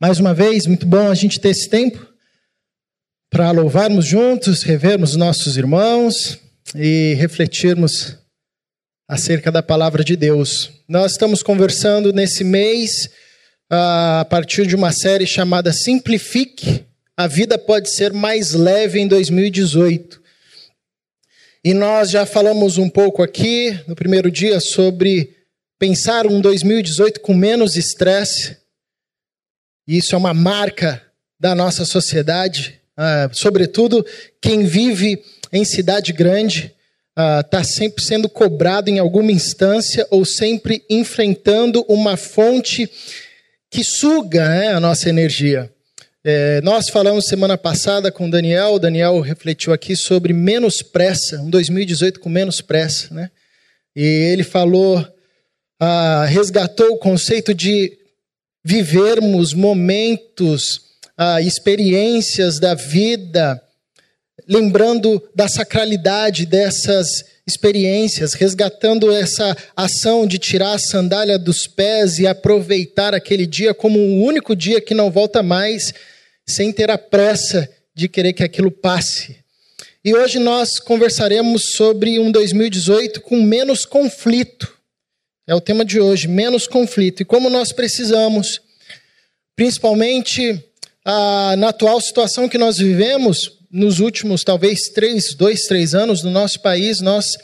Mais uma vez, muito bom a gente ter esse tempo para louvarmos juntos, revermos nossos irmãos e refletirmos acerca da palavra de Deus. Nós estamos conversando nesse mês a partir de uma série chamada Simplifique. A vida pode ser mais leve em 2018. E nós já falamos um pouco aqui no primeiro dia sobre pensar um 2018 com menos estresse isso é uma marca da nossa sociedade, uh, sobretudo quem vive em cidade grande está uh, sempre sendo cobrado em alguma instância ou sempre enfrentando uma fonte que suga né, a nossa energia. É, nós falamos semana passada com o Daniel, o Daniel refletiu aqui sobre menos pressa, um 2018 com menos pressa, né? E ele falou, ah, resgatou o conceito de vivermos momentos, ah, experiências da vida, lembrando da sacralidade dessas experiências, resgatando essa ação de tirar a sandália dos pés e aproveitar aquele dia como um único dia que não volta mais, sem ter a pressa de querer que aquilo passe. E hoje nós conversaremos sobre um 2018 com menos conflito. É o tema de hoje, menos conflito. E como nós precisamos, principalmente ah, na atual situação que nós vivemos, nos últimos talvez três, dois, três anos no nosso país, nós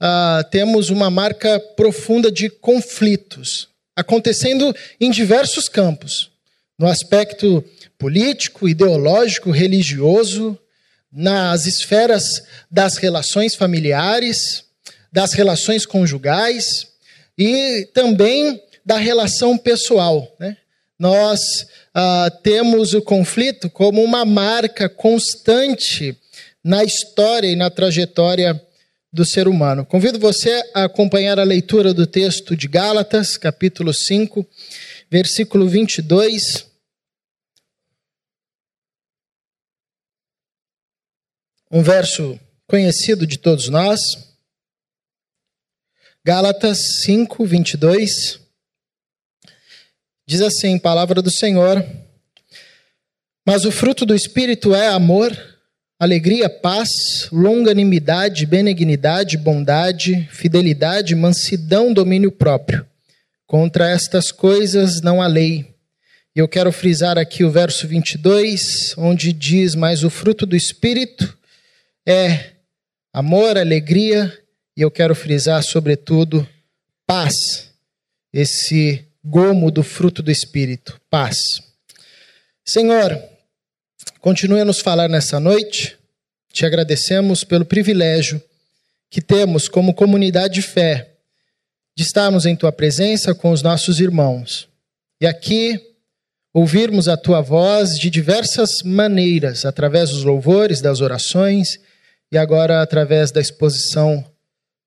ah, temos uma marca profunda de conflitos acontecendo em diversos campos, no aspecto político, ideológico, religioso, nas esferas das relações familiares, das relações conjugais, e também da relação pessoal. Né? Nós ah, temos o conflito como uma marca constante na história e na trajetória do ser humano. Convido você a acompanhar a leitura do texto de Gálatas, capítulo 5, versículo 22. Um verso conhecido de todos nós. Gálatas 5, 22. Diz assim, palavra do Senhor: Mas o fruto do Espírito é amor, alegria, paz, longanimidade, benignidade, bondade, fidelidade, mansidão, domínio próprio. Contra estas coisas não há lei. E eu quero frisar aqui o verso 22, onde diz: Mas o fruto do Espírito é amor, alegria, e eu quero frisar, sobretudo, paz, esse gomo do fruto do Espírito, paz. Senhor, continue a nos falar nessa noite. Te agradecemos pelo privilégio que temos como comunidade de fé de estarmos em tua presença com os nossos irmãos e aqui ouvirmos a tua voz de diversas maneiras, através dos louvores, das orações e agora através da exposição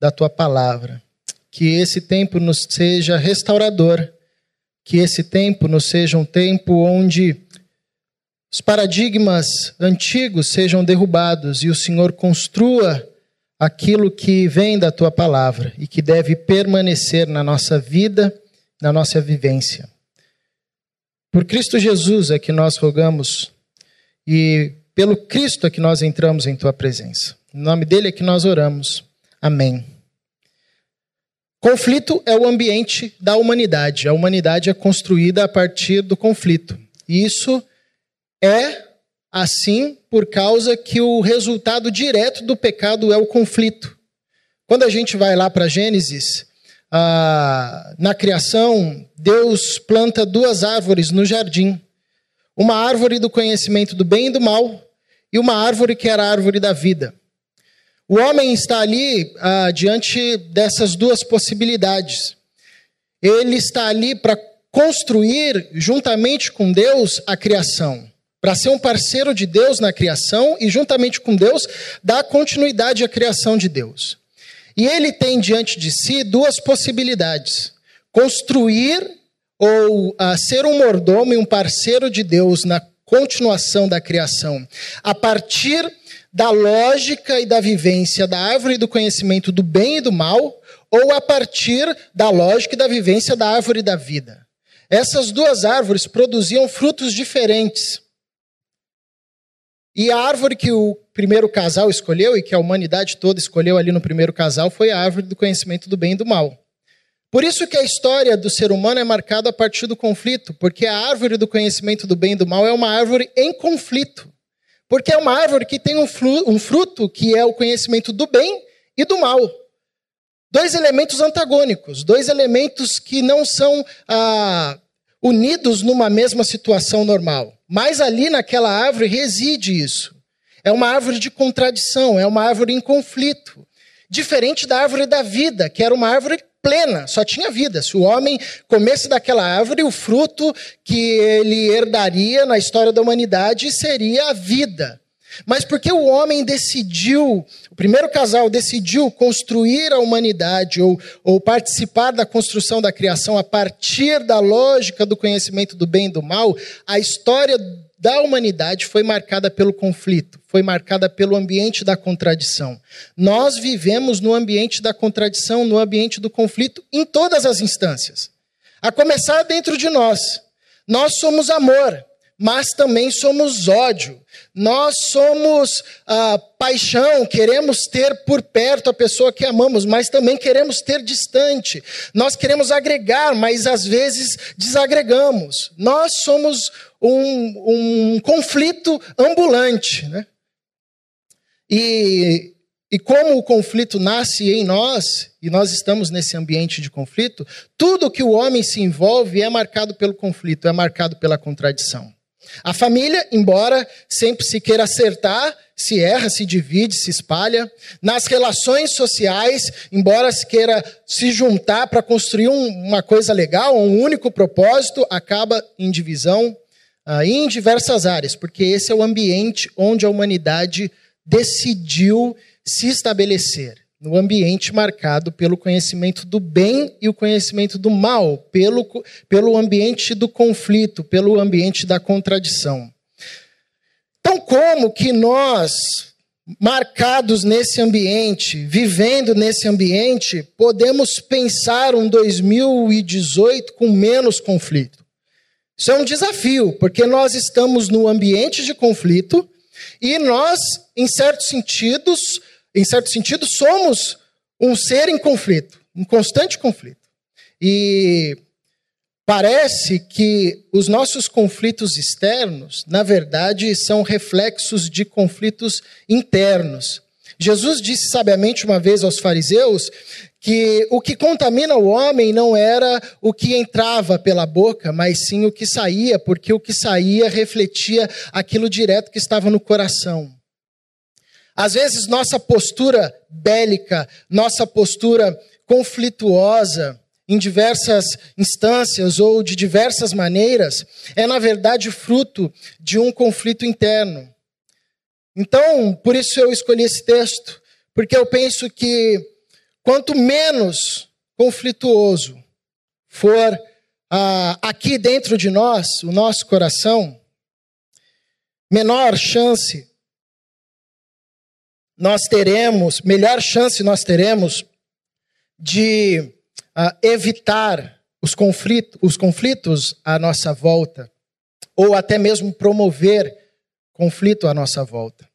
da tua palavra. Que esse tempo nos seja restaurador, que esse tempo nos seja um tempo onde os paradigmas antigos sejam derrubados e o Senhor construa aquilo que vem da tua palavra e que deve permanecer na nossa vida, na nossa vivência. Por Cristo Jesus é que nós rogamos e pelo Cristo é que nós entramos em tua presença. Em nome dele é que nós oramos. Amém. Conflito é o ambiente da humanidade. A humanidade é construída a partir do conflito. Isso é assim por causa que o resultado direto do pecado é o conflito. Quando a gente vai lá para Gênesis, ah, na criação, Deus planta duas árvores no jardim: uma árvore do conhecimento do bem e do mal, e uma árvore que era a árvore da vida. O homem está ali ah, diante dessas duas possibilidades. Ele está ali para construir, juntamente com Deus, a criação. Para ser um parceiro de Deus na criação e, juntamente com Deus, dar continuidade à criação de Deus. E ele tem diante de si duas possibilidades: construir ou ah, ser um mordomo e um parceiro de Deus na continuação da criação, a partir da lógica e da vivência da árvore do conhecimento do bem e do mal, ou a partir da lógica e da vivência da árvore da vida. essas duas árvores produziam frutos diferentes. E a árvore que o primeiro casal escolheu e que a humanidade toda escolheu ali no primeiro casal foi a árvore do conhecimento do bem e do mal. Por isso que a história do ser humano é marcada a partir do conflito, porque a árvore do conhecimento do bem e do mal é uma árvore em conflito. Porque é uma árvore que tem um fruto que é o conhecimento do bem e do mal. Dois elementos antagônicos, dois elementos que não são ah, unidos numa mesma situação normal. Mas ali naquela árvore reside isso. É uma árvore de contradição, é uma árvore em conflito. Diferente da árvore da vida, que era uma árvore plena, só tinha vida. Se o homem comesse daquela árvore, o fruto que ele herdaria na história da humanidade seria a vida. Mas porque o homem decidiu, o primeiro casal decidiu construir a humanidade ou, ou participar da construção da criação a partir da lógica do conhecimento do bem e do mal, a história da humanidade foi marcada pelo conflito, foi marcada pelo ambiente da contradição. Nós vivemos no ambiente da contradição, no ambiente do conflito, em todas as instâncias. A começar dentro de nós. Nós somos amor, mas também somos ódio. Nós somos ah, paixão, queremos ter por perto a pessoa que amamos, mas também queremos ter distante. Nós queremos agregar, mas às vezes desagregamos. Nós somos um, um conflito ambulante. Né? E, e como o conflito nasce em nós, e nós estamos nesse ambiente de conflito, tudo que o homem se envolve é marcado pelo conflito, é marcado pela contradição. A família, embora sempre se queira acertar, se erra, se divide, se espalha. Nas relações sociais, embora se queira se juntar para construir um, uma coisa legal, um único propósito, acaba em divisão uh, em diversas áreas, porque esse é o ambiente onde a humanidade decidiu se estabelecer no ambiente marcado pelo conhecimento do bem e o conhecimento do mal, pelo, pelo ambiente do conflito, pelo ambiente da contradição. Então, como que nós, marcados nesse ambiente, vivendo nesse ambiente, podemos pensar um 2018 com menos conflito? Isso é um desafio, porque nós estamos no ambiente de conflito e nós, em certos sentidos, em certo sentido, somos um ser em conflito, em constante conflito. E parece que os nossos conflitos externos, na verdade, são reflexos de conflitos internos. Jesus disse sabiamente uma vez aos fariseus que o que contamina o homem não era o que entrava pela boca, mas sim o que saía, porque o que saía refletia aquilo direto que estava no coração. Às vezes, nossa postura bélica, nossa postura conflituosa, em diversas instâncias ou de diversas maneiras, é na verdade fruto de um conflito interno. Então, por isso eu escolhi esse texto, porque eu penso que quanto menos conflituoso for ah, aqui dentro de nós, o nosso coração, menor chance nós teremos, melhor chance nós teremos de uh, evitar os conflitos, os conflitos à nossa volta, ou até mesmo promover conflito à nossa volta.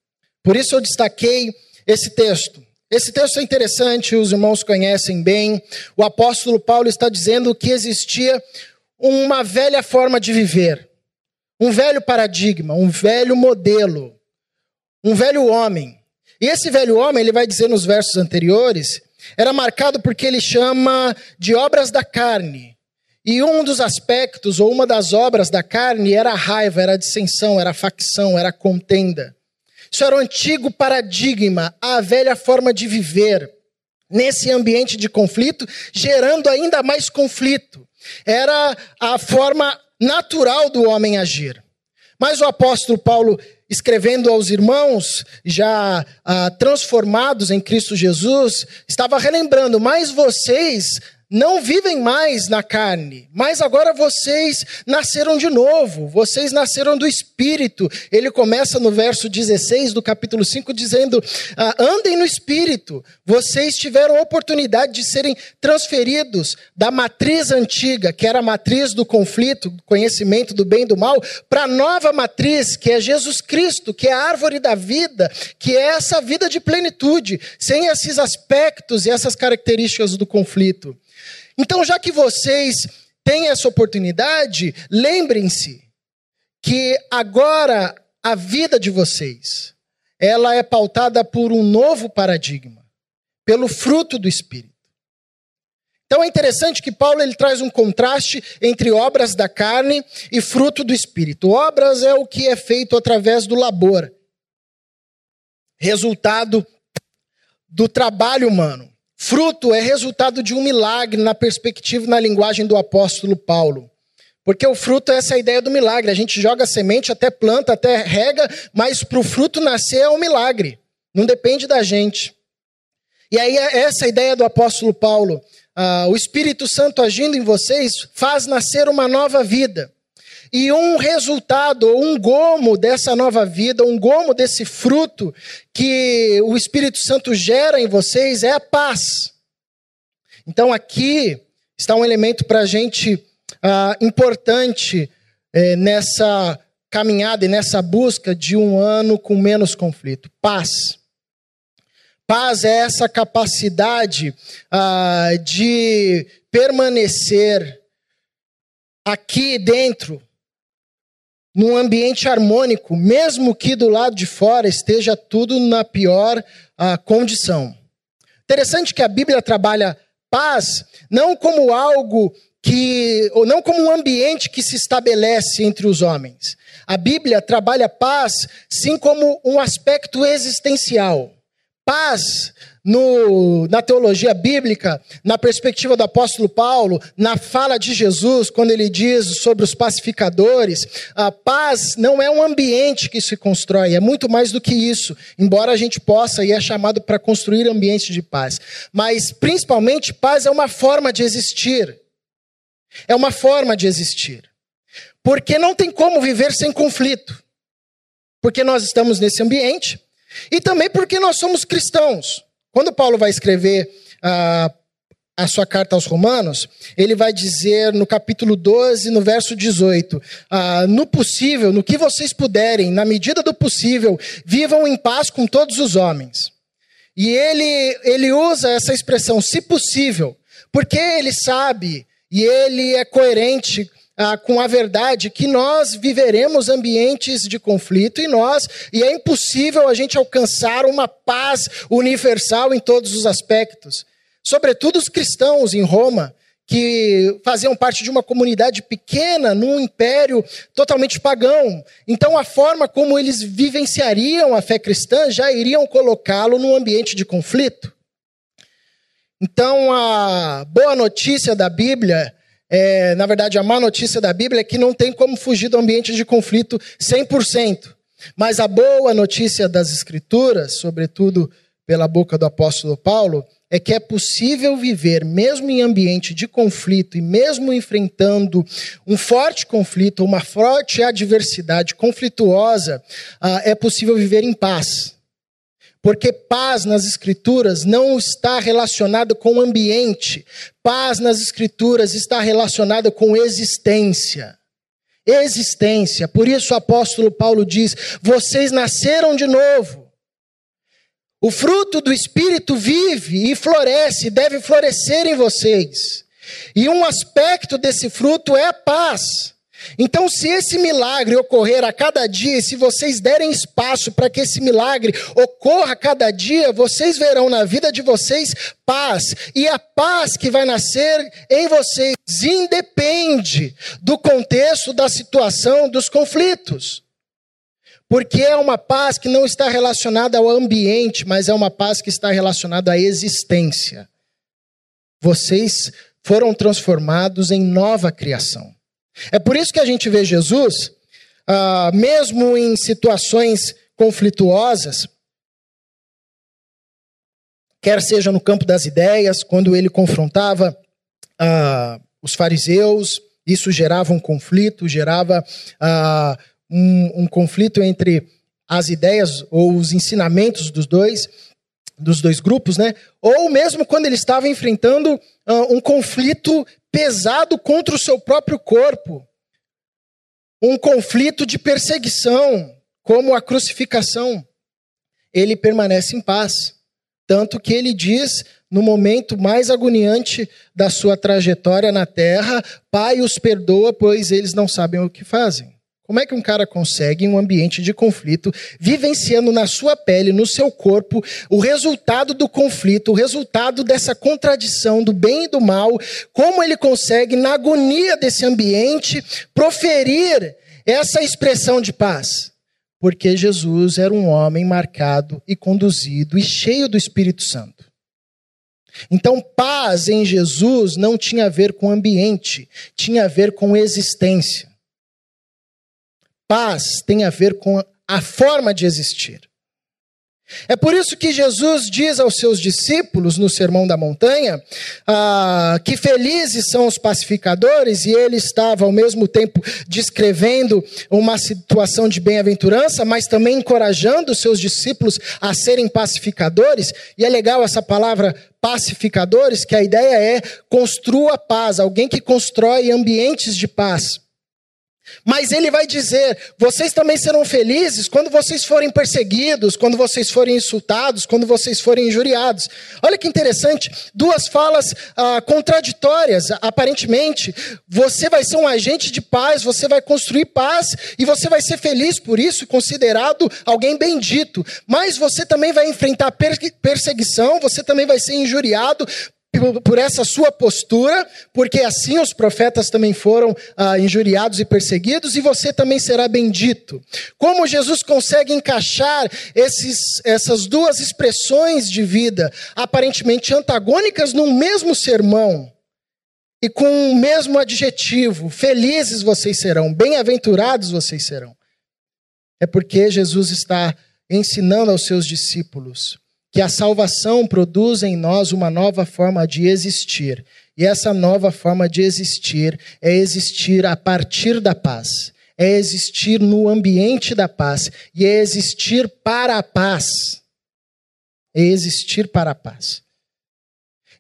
Por isso eu destaquei esse texto. Esse texto é interessante, os irmãos conhecem bem. O apóstolo Paulo está dizendo que existia uma velha forma de viver, um velho paradigma, um velho modelo, um velho homem e esse velho homem, ele vai dizer nos versos anteriores, era marcado porque ele chama de obras da carne. E um dos aspectos, ou uma das obras da carne, era a raiva, era a dissensão, era a facção, era a contenda. Isso era o antigo paradigma, a velha forma de viver nesse ambiente de conflito, gerando ainda mais conflito. Era a forma natural do homem agir. Mas o apóstolo Paulo, escrevendo aos irmãos já ah, transformados em Cristo Jesus, estava relembrando: mas vocês não vivem mais na carne, mas agora vocês nasceram de novo, vocês nasceram do Espírito. Ele começa no verso 16 do capítulo 5 dizendo: ah, andem no Espírito, vocês tiveram oportunidade de serem transferidos da matriz antiga, que era a matriz do conflito, conhecimento do bem e do mal, para a nova matriz, que é Jesus Cristo, que é a árvore da vida, que é essa vida de plenitude, sem esses aspectos e essas características do conflito. Então, já que vocês têm essa oportunidade, lembrem-se que agora a vida de vocês, ela é pautada por um novo paradigma, pelo fruto do espírito. Então é interessante que Paulo ele traz um contraste entre obras da carne e fruto do espírito. Obras é o que é feito através do labor, resultado do trabalho humano. Fruto é resultado de um milagre na perspectiva e na linguagem do apóstolo Paulo. Porque o fruto é essa ideia do milagre. A gente joga semente, até planta, até rega, mas para o fruto nascer é um milagre. Não depende da gente. E aí, é essa ideia do apóstolo Paulo. Ah, o Espírito Santo agindo em vocês faz nascer uma nova vida. E um resultado, um gomo dessa nova vida, um gomo desse fruto que o Espírito Santo gera em vocês é a paz. Então aqui está um elemento para a gente ah, importante eh, nessa caminhada e nessa busca de um ano com menos conflito: paz. Paz é essa capacidade ah, de permanecer aqui dentro num ambiente harmônico, mesmo que do lado de fora esteja tudo na pior uh, condição. Interessante que a Bíblia trabalha paz não como algo que, ou não como um ambiente que se estabelece entre os homens. A Bíblia trabalha paz sim como um aspecto existencial. Paz no, na teologia bíblica, na perspectiva do apóstolo Paulo, na fala de Jesus, quando ele diz sobre os pacificadores, a paz não é um ambiente que se constrói, é muito mais do que isso, embora a gente possa e é chamado para construir ambientes de paz. Mas, principalmente, paz é uma forma de existir. É uma forma de existir. Porque não tem como viver sem conflito. Porque nós estamos nesse ambiente e também porque nós somos cristãos. Quando Paulo vai escrever a, a sua carta aos Romanos, ele vai dizer no capítulo 12, no verso 18: ah, No possível, no que vocês puderem, na medida do possível, vivam em paz com todos os homens. E ele, ele usa essa expressão, se possível, porque ele sabe e ele é coerente ah, com a verdade que nós viveremos ambientes de conflito e nós, e é impossível a gente alcançar uma paz universal em todos os aspectos. Sobretudo os cristãos em Roma, que faziam parte de uma comunidade pequena, num império totalmente pagão. Então, a forma como eles vivenciariam a fé cristã já iriam colocá-lo num ambiente de conflito. Então, a boa notícia da Bíblia é, na verdade, a má notícia da Bíblia é que não tem como fugir do ambiente de conflito 100%. Mas a boa notícia das Escrituras, sobretudo pela boca do apóstolo Paulo, é que é possível viver, mesmo em ambiente de conflito e mesmo enfrentando um forte conflito, uma forte adversidade conflituosa, ah, é possível viver em paz. Porque paz nas Escrituras não está relacionado com ambiente. Paz nas Escrituras está relacionada com existência. Existência. Por isso o apóstolo Paulo diz: vocês nasceram de novo. O fruto do Espírito vive e floresce, deve florescer em vocês. E um aspecto desse fruto é a paz. Então, se esse milagre ocorrer a cada dia, se vocês derem espaço para que esse milagre ocorra a cada dia, vocês verão na vida de vocês paz. E a paz que vai nascer em vocês independe do contexto, da situação, dos conflitos. Porque é uma paz que não está relacionada ao ambiente, mas é uma paz que está relacionada à existência. Vocês foram transformados em nova criação. É por isso que a gente vê Jesus, ah, mesmo em situações conflituosas, quer seja no campo das ideias, quando ele confrontava uh, os fariseus, isso gerava um conflito, gerava uh, um, um conflito entre as ideias ou os ensinamentos dos dois, dos dois grupos, né? Ou mesmo quando ele estava enfrentando uh, um conflito pesado contra o seu próprio corpo, um conflito de perseguição, como a crucificação, ele permanece em paz. Tanto que ele diz, no momento mais agoniante da sua trajetória na terra: Pai, os perdoa, pois eles não sabem o que fazem. Como é que um cara consegue, em um ambiente de conflito, vivenciando na sua pele, no seu corpo, o resultado do conflito, o resultado dessa contradição do bem e do mal, como ele consegue, na agonia desse ambiente, proferir essa expressão de paz? Porque Jesus era um homem marcado e conduzido e cheio do Espírito Santo. Então, paz em Jesus não tinha a ver com ambiente, tinha a ver com existência. Paz tem a ver com a forma de existir. É por isso que Jesus diz aos seus discípulos no Sermão da Montanha ah, que felizes são os pacificadores, e ele estava ao mesmo tempo descrevendo uma situação de bem-aventurança, mas também encorajando os seus discípulos a serem pacificadores. E é legal essa palavra pacificadores, que a ideia é construa paz, alguém que constrói ambientes de paz. Mas ele vai dizer: vocês também serão felizes quando vocês forem perseguidos, quando vocês forem insultados, quando vocês forem injuriados. Olha que interessante, duas falas ah, contraditórias. Aparentemente, você vai ser um agente de paz, você vai construir paz e você vai ser feliz por isso, considerado alguém bendito. Mas você também vai enfrentar perseguição, você também vai ser injuriado por essa sua postura, porque assim os profetas também foram ah, injuriados e perseguidos, e você também será bendito. Como Jesus consegue encaixar esses, essas duas expressões de vida, aparentemente antagônicas, num mesmo sermão? E com o mesmo adjetivo: felizes vocês serão, bem-aventurados vocês serão. É porque Jesus está ensinando aos seus discípulos que a salvação produz em nós uma nova forma de existir. E essa nova forma de existir é existir a partir da paz, é existir no ambiente da paz e é existir para a paz. É existir para a paz.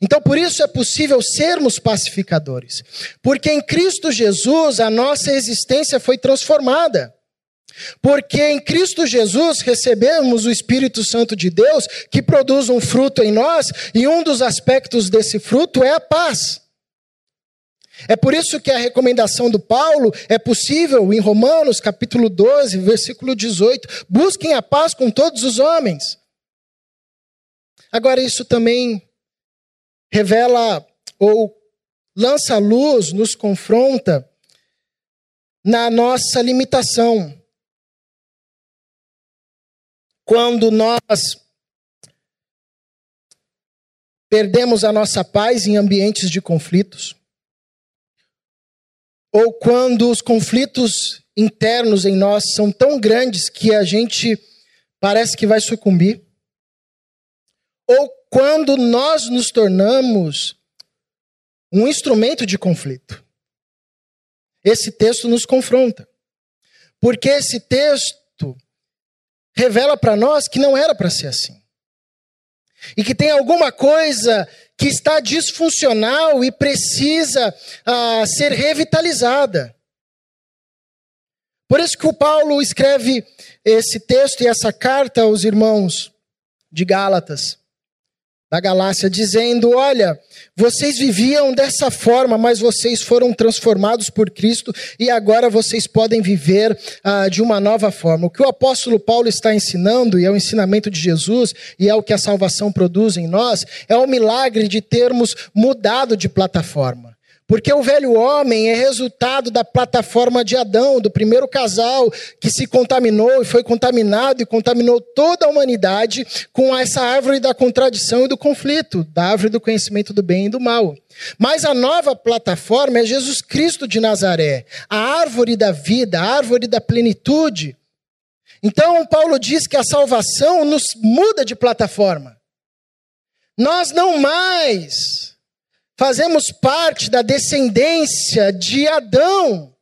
Então, por isso é possível sermos pacificadores, porque em Cristo Jesus a nossa existência foi transformada. Porque em Cristo Jesus recebemos o Espírito Santo de Deus que produz um fruto em nós, e um dos aspectos desse fruto é a paz. É por isso que a recomendação do Paulo é possível em Romanos, capítulo 12, versículo 18: busquem a paz com todos os homens. Agora, isso também revela ou lança luz, nos confronta na nossa limitação quando nós perdemos a nossa paz em ambientes de conflitos, ou quando os conflitos internos em nós são tão grandes que a gente parece que vai sucumbir, ou quando nós nos tornamos um instrumento de conflito. Esse texto nos confronta. Porque esse texto revela para nós que não era para ser assim. E que tem alguma coisa que está disfuncional e precisa uh, ser revitalizada. Por isso que o Paulo escreve esse texto e essa carta aos irmãos de Gálatas da Galácia, dizendo: Olha, vocês viviam dessa forma, mas vocês foram transformados por Cristo e agora vocês podem viver ah, de uma nova forma. O que o apóstolo Paulo está ensinando, e é o ensinamento de Jesus, e é o que a salvação produz em nós, é o milagre de termos mudado de plataforma. Porque o velho homem é resultado da plataforma de Adão, do primeiro casal que se contaminou e foi contaminado e contaminou toda a humanidade com essa árvore da contradição e do conflito, da árvore do conhecimento do bem e do mal. Mas a nova plataforma é Jesus Cristo de Nazaré, a árvore da vida, a árvore da plenitude. Então, Paulo diz que a salvação nos muda de plataforma. Nós não mais fazemos parte da descendência de Adão.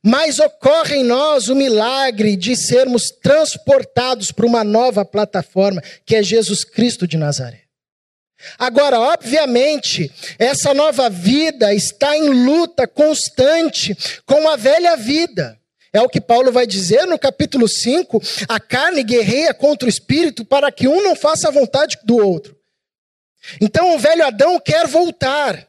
Mas ocorre em nós o milagre de sermos transportados para uma nova plataforma, que é Jesus Cristo de Nazaré. Agora, obviamente, essa nova vida está em luta constante com a velha vida. É o que Paulo vai dizer no capítulo 5: a carne guerreia contra o espírito para que um não faça a vontade do outro. Então o velho Adão quer voltar.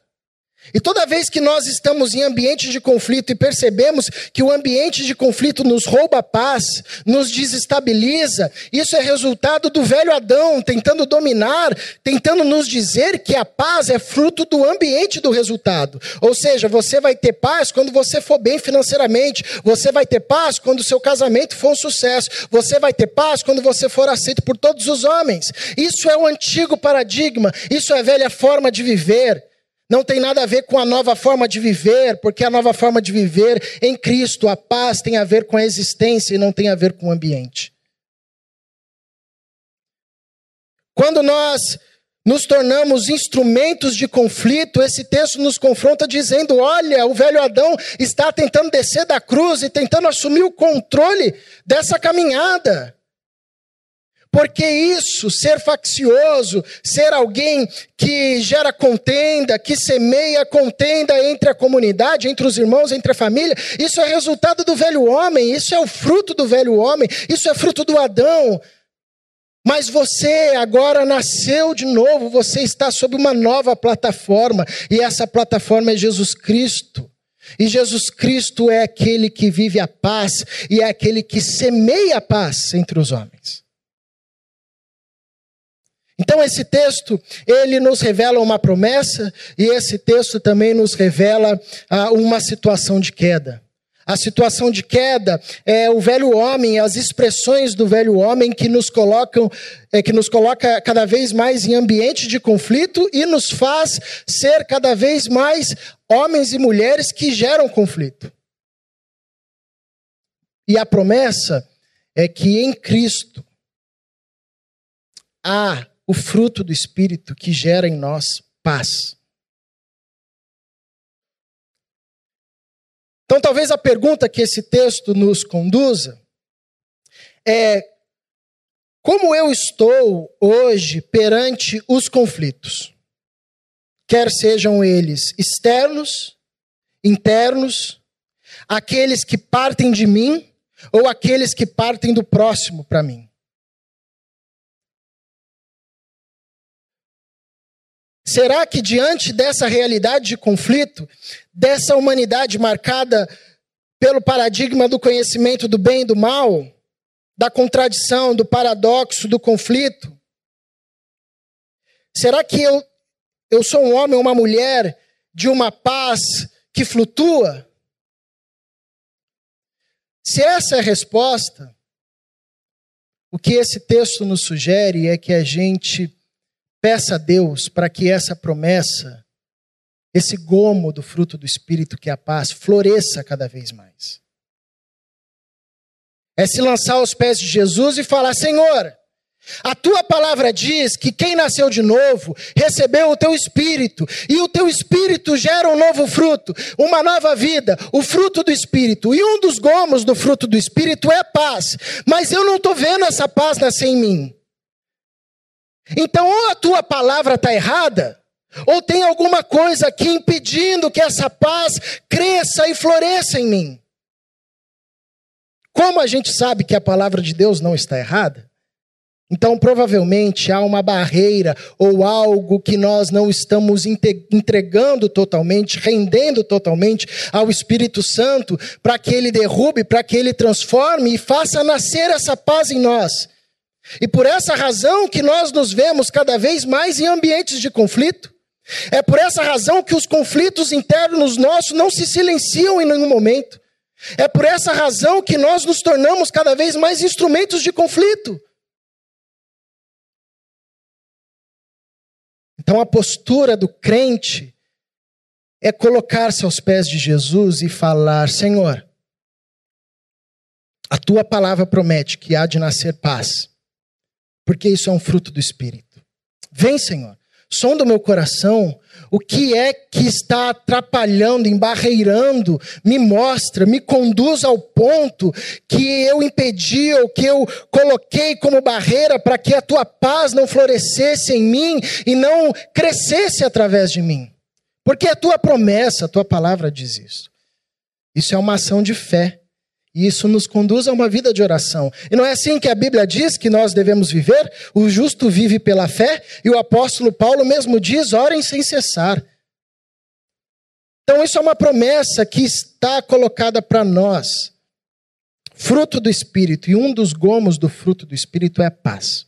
E toda vez que nós estamos em ambiente de conflito e percebemos que o ambiente de conflito nos rouba a paz, nos desestabiliza, isso é resultado do velho Adão tentando dominar, tentando nos dizer que a paz é fruto do ambiente do resultado. Ou seja, você vai ter paz quando você for bem financeiramente, você vai ter paz quando o seu casamento for um sucesso, você vai ter paz quando você for aceito por todos os homens. Isso é o antigo paradigma, isso é a velha forma de viver. Não tem nada a ver com a nova forma de viver, porque a nova forma de viver em Cristo, a paz tem a ver com a existência e não tem a ver com o ambiente. Quando nós nos tornamos instrumentos de conflito, esse texto nos confronta dizendo: olha, o velho Adão está tentando descer da cruz e tentando assumir o controle dessa caminhada. Porque isso, ser faccioso, ser alguém que gera contenda, que semeia contenda entre a comunidade, entre os irmãos, entre a família, isso é resultado do velho homem, isso é o fruto do velho homem, isso é fruto do Adão. Mas você agora nasceu de novo, você está sob uma nova plataforma, e essa plataforma é Jesus Cristo. E Jesus Cristo é aquele que vive a paz e é aquele que semeia a paz entre os homens. Então esse texto, ele nos revela uma promessa e esse texto também nos revela ah, uma situação de queda. A situação de queda é o velho homem, as expressões do velho homem que nos colocam, é, que nos coloca cada vez mais em ambiente de conflito e nos faz ser cada vez mais homens e mulheres que geram conflito. E a promessa é que em Cristo há o fruto do Espírito que gera em nós paz. Então, talvez a pergunta que esse texto nos conduza é: como eu estou hoje perante os conflitos? Quer sejam eles externos, internos, aqueles que partem de mim ou aqueles que partem do próximo para mim. Será que diante dessa realidade de conflito, dessa humanidade marcada pelo paradigma do conhecimento do bem e do mal, da contradição, do paradoxo, do conflito, será que eu, eu sou um homem ou uma mulher de uma paz que flutua? Se essa é a resposta, o que esse texto nos sugere é que a gente Peça a Deus para que essa promessa, esse gomo do fruto do Espírito, que é a paz, floresça cada vez mais. É se lançar aos pés de Jesus e falar: Senhor, a tua palavra diz que quem nasceu de novo recebeu o teu espírito, e o teu espírito gera um novo fruto, uma nova vida, o fruto do espírito. E um dos gomos do fruto do espírito é paz. Mas eu não estou vendo essa paz nascer em mim. Então, ou a tua palavra está errada, ou tem alguma coisa aqui impedindo que essa paz cresça e floresça em mim. Como a gente sabe que a palavra de Deus não está errada? Então, provavelmente há uma barreira ou algo que nós não estamos entregando totalmente, rendendo totalmente ao Espírito Santo, para que ele derrube, para que ele transforme e faça nascer essa paz em nós. E por essa razão que nós nos vemos cada vez mais em ambientes de conflito. É por essa razão que os conflitos internos nossos não se silenciam em nenhum momento. É por essa razão que nós nos tornamos cada vez mais instrumentos de conflito. Então a postura do crente é colocar-se aos pés de Jesus e falar: Senhor, a tua palavra promete que há de nascer paz porque isso é um fruto do Espírito. Vem, Senhor, som do meu coração, o que é que está atrapalhando, embarreirando, me mostra, me conduz ao ponto que eu impedi ou que eu coloquei como barreira para que a tua paz não florescesse em mim e não crescesse através de mim. Porque a tua promessa, a tua palavra diz isso. Isso é uma ação de fé. E isso nos conduz a uma vida de oração. E não é assim que a Bíblia diz que nós devemos viver? O justo vive pela fé, e o apóstolo Paulo mesmo diz: orem sem cessar. Então, isso é uma promessa que está colocada para nós. Fruto do Espírito, e um dos gomos do fruto do Espírito é paz.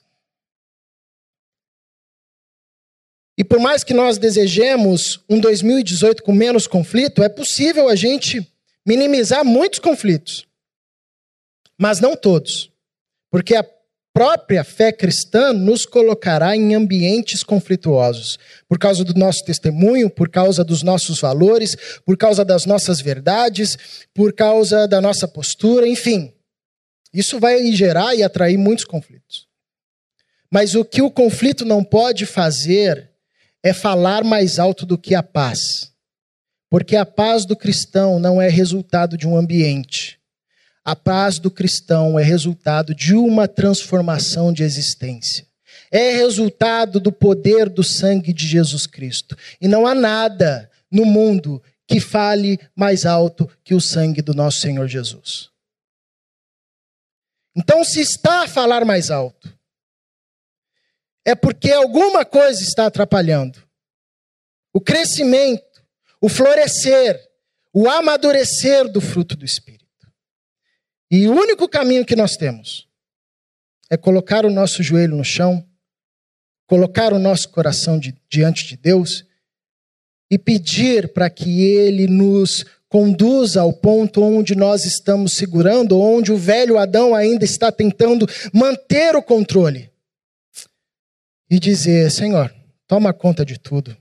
E por mais que nós desejemos um 2018 com menos conflito, é possível a gente minimizar muitos conflitos mas não todos. Porque a própria fé cristã nos colocará em ambientes conflituosos, por causa do nosso testemunho, por causa dos nossos valores, por causa das nossas verdades, por causa da nossa postura, enfim. Isso vai gerar e atrair muitos conflitos. Mas o que o conflito não pode fazer é falar mais alto do que a paz. Porque a paz do cristão não é resultado de um ambiente a paz do cristão é resultado de uma transformação de existência. É resultado do poder do sangue de Jesus Cristo. E não há nada no mundo que fale mais alto que o sangue do nosso Senhor Jesus. Então, se está a falar mais alto, é porque alguma coisa está atrapalhando. O crescimento, o florescer, o amadurecer do fruto do Espírito. E o único caminho que nós temos é colocar o nosso joelho no chão, colocar o nosso coração de, diante de Deus e pedir para que Ele nos conduza ao ponto onde nós estamos segurando, onde o velho Adão ainda está tentando manter o controle. E dizer: Senhor, toma conta de tudo.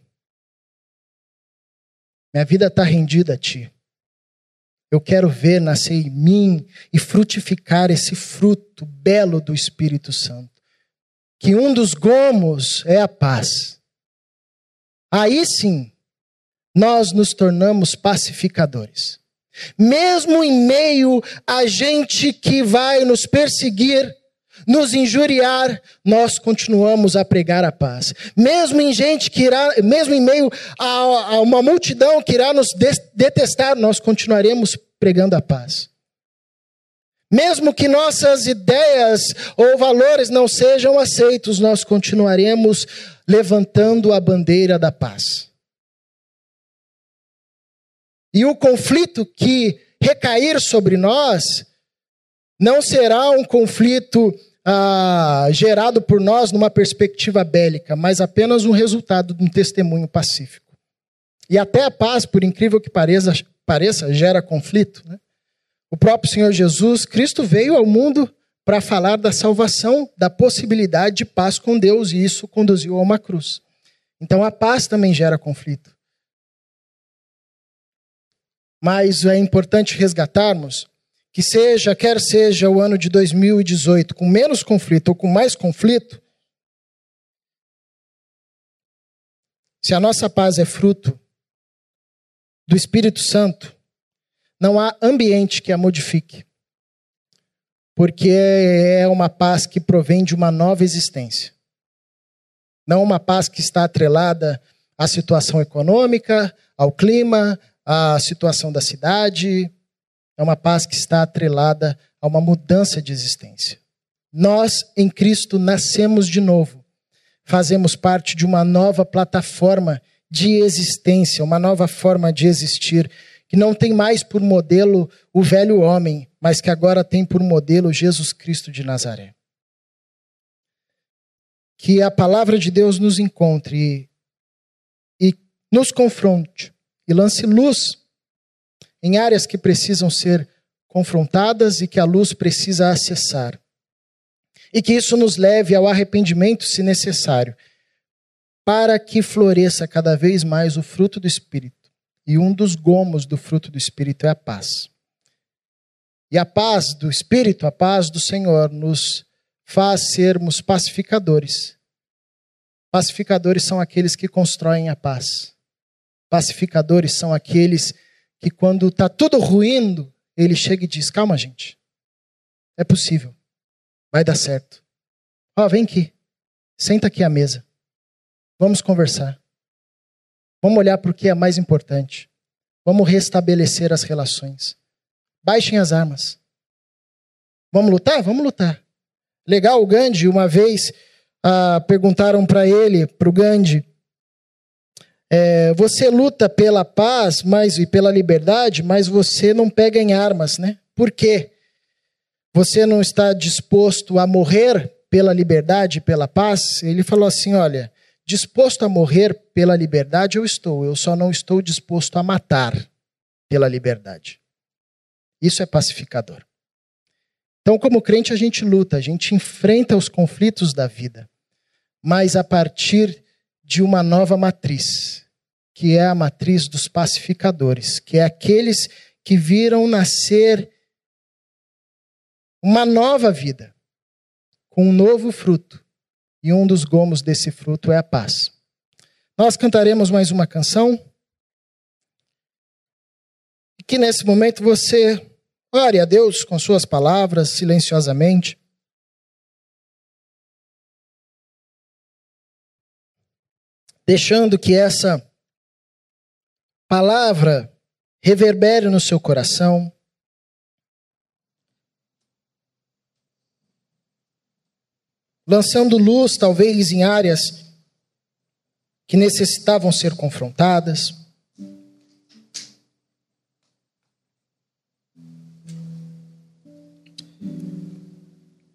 Minha vida está rendida a Ti. Eu quero ver nascer em mim e frutificar esse fruto belo do Espírito Santo. Que um dos gomos é a paz. Aí sim, nós nos tornamos pacificadores. Mesmo em meio a gente que vai nos perseguir, nos injuriar, nós continuamos a pregar a paz. Mesmo em gente que irá, mesmo em meio a, a uma multidão que irá nos detestar, nós continuaremos pregando a paz. Mesmo que nossas ideias ou valores não sejam aceitos, nós continuaremos levantando a bandeira da paz. E o conflito que recair sobre nós não será um conflito ah, gerado por nós numa perspectiva bélica, mas apenas um resultado de um testemunho pacífico. E até a paz, por incrível que pareça, pareça gera conflito. Né? O próprio Senhor Jesus, Cristo veio ao mundo para falar da salvação, da possibilidade de paz com Deus, e isso conduziu a uma cruz. Então a paz também gera conflito. Mas é importante resgatarmos que seja, quer seja o ano de 2018 com menos conflito ou com mais conflito, se a nossa paz é fruto do Espírito Santo, não há ambiente que a modifique. Porque é uma paz que provém de uma nova existência. Não uma paz que está atrelada à situação econômica, ao clima, à situação da cidade, é uma paz que está atrelada a uma mudança de existência. Nós, em Cristo, nascemos de novo. Fazemos parte de uma nova plataforma de existência, uma nova forma de existir, que não tem mais por modelo o velho homem, mas que agora tem por modelo Jesus Cristo de Nazaré. Que a palavra de Deus nos encontre e, nos confronte e lance luz em áreas que precisam ser confrontadas e que a luz precisa acessar. E que isso nos leve ao arrependimento, se necessário, para que floresça cada vez mais o fruto do Espírito. E um dos gomos do fruto do Espírito é a paz. E a paz do Espírito, a paz do Senhor, nos faz sermos pacificadores. Pacificadores são aqueles que constroem a paz. Pacificadores são aqueles que, quando está tudo ruindo, ele chega e diz: Calma, gente. É possível. Vai dar certo. Ó, oh, vem aqui. Senta aqui à mesa. Vamos conversar. Vamos olhar para o que é mais importante. Vamos restabelecer as relações. Baixem as armas. Vamos lutar? Vamos lutar. Legal, o Gandhi, uma vez, ah, perguntaram para ele, para o Gandhi, é, você luta pela paz mas, e pela liberdade, mas você não pega em armas, né? Por quê? Você não está disposto a morrer pela liberdade e pela paz? Ele falou assim: olha, disposto a morrer pela liberdade eu estou, eu só não estou disposto a matar pela liberdade. Isso é pacificador. Então, como crente, a gente luta, a gente enfrenta os conflitos da vida, mas a partir de uma nova matriz, que é a matriz dos pacificadores, que é aqueles que viram nascer uma nova vida, com um novo fruto, e um dos gomos desse fruto é a paz. Nós cantaremos mais uma canção. Que nesse momento você ore a Deus com suas palavras, silenciosamente. Deixando que essa palavra reverbere no seu coração. Lançando luz, talvez, em áreas que necessitavam ser confrontadas.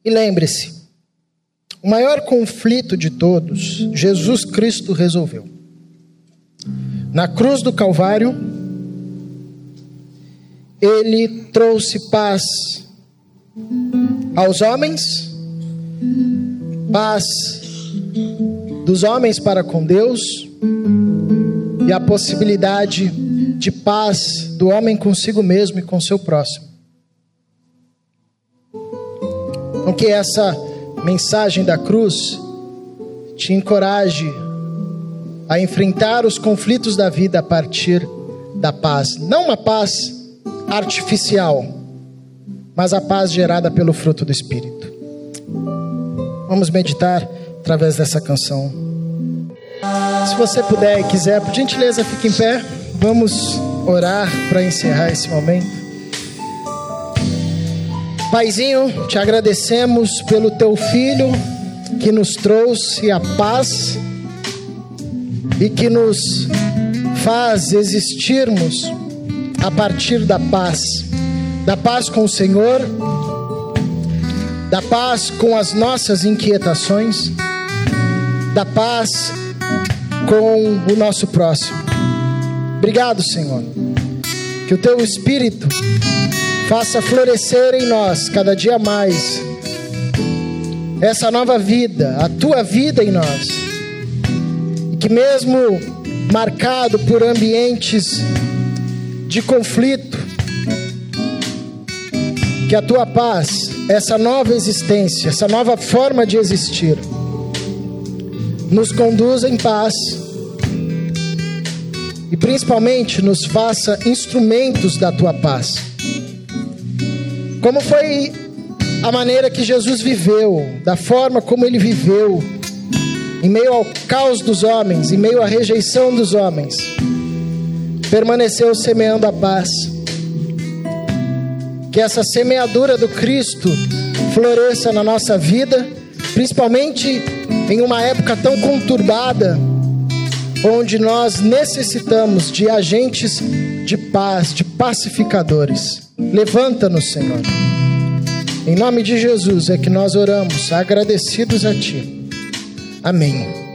E lembre-se, o maior conflito de todos, Jesus Cristo resolveu. Na cruz do Calvário, ele trouxe paz aos homens, paz dos homens para com Deus e a possibilidade de paz do homem consigo mesmo e com seu próximo. Então, que essa mensagem da cruz te encoraje a enfrentar os conflitos da vida a partir da paz. Não uma paz artificial, mas a paz gerada pelo fruto do Espírito. Vamos meditar através dessa canção. Se você puder e quiser, por gentileza, fique em pé. Vamos orar para encerrar esse momento. Paizinho, te agradecemos pelo teu filho que nos trouxe a paz e que nos faz existirmos a partir da paz, da paz com o Senhor, da paz com as nossas inquietações, da paz com o nosso próximo. Obrigado, Senhor. Que o teu Espírito faça florescer em nós cada dia mais essa nova vida, a tua vida em nós. E que, mesmo marcado por ambientes de conflito, que a tua paz, essa nova existência, essa nova forma de existir, nos conduza em paz e principalmente nos faça instrumentos da tua paz. Como foi a maneira que Jesus viveu, da forma como ele viveu, em meio ao caos dos homens, em meio à rejeição dos homens, permaneceu semeando a paz. Que essa semeadura do Cristo floresça na nossa vida, principalmente em uma época tão conturbada, onde nós necessitamos de agentes de paz, de pacificadores. Levanta-nos, Senhor. Em nome de Jesus é que nós oramos, agradecidos a Ti. Amém.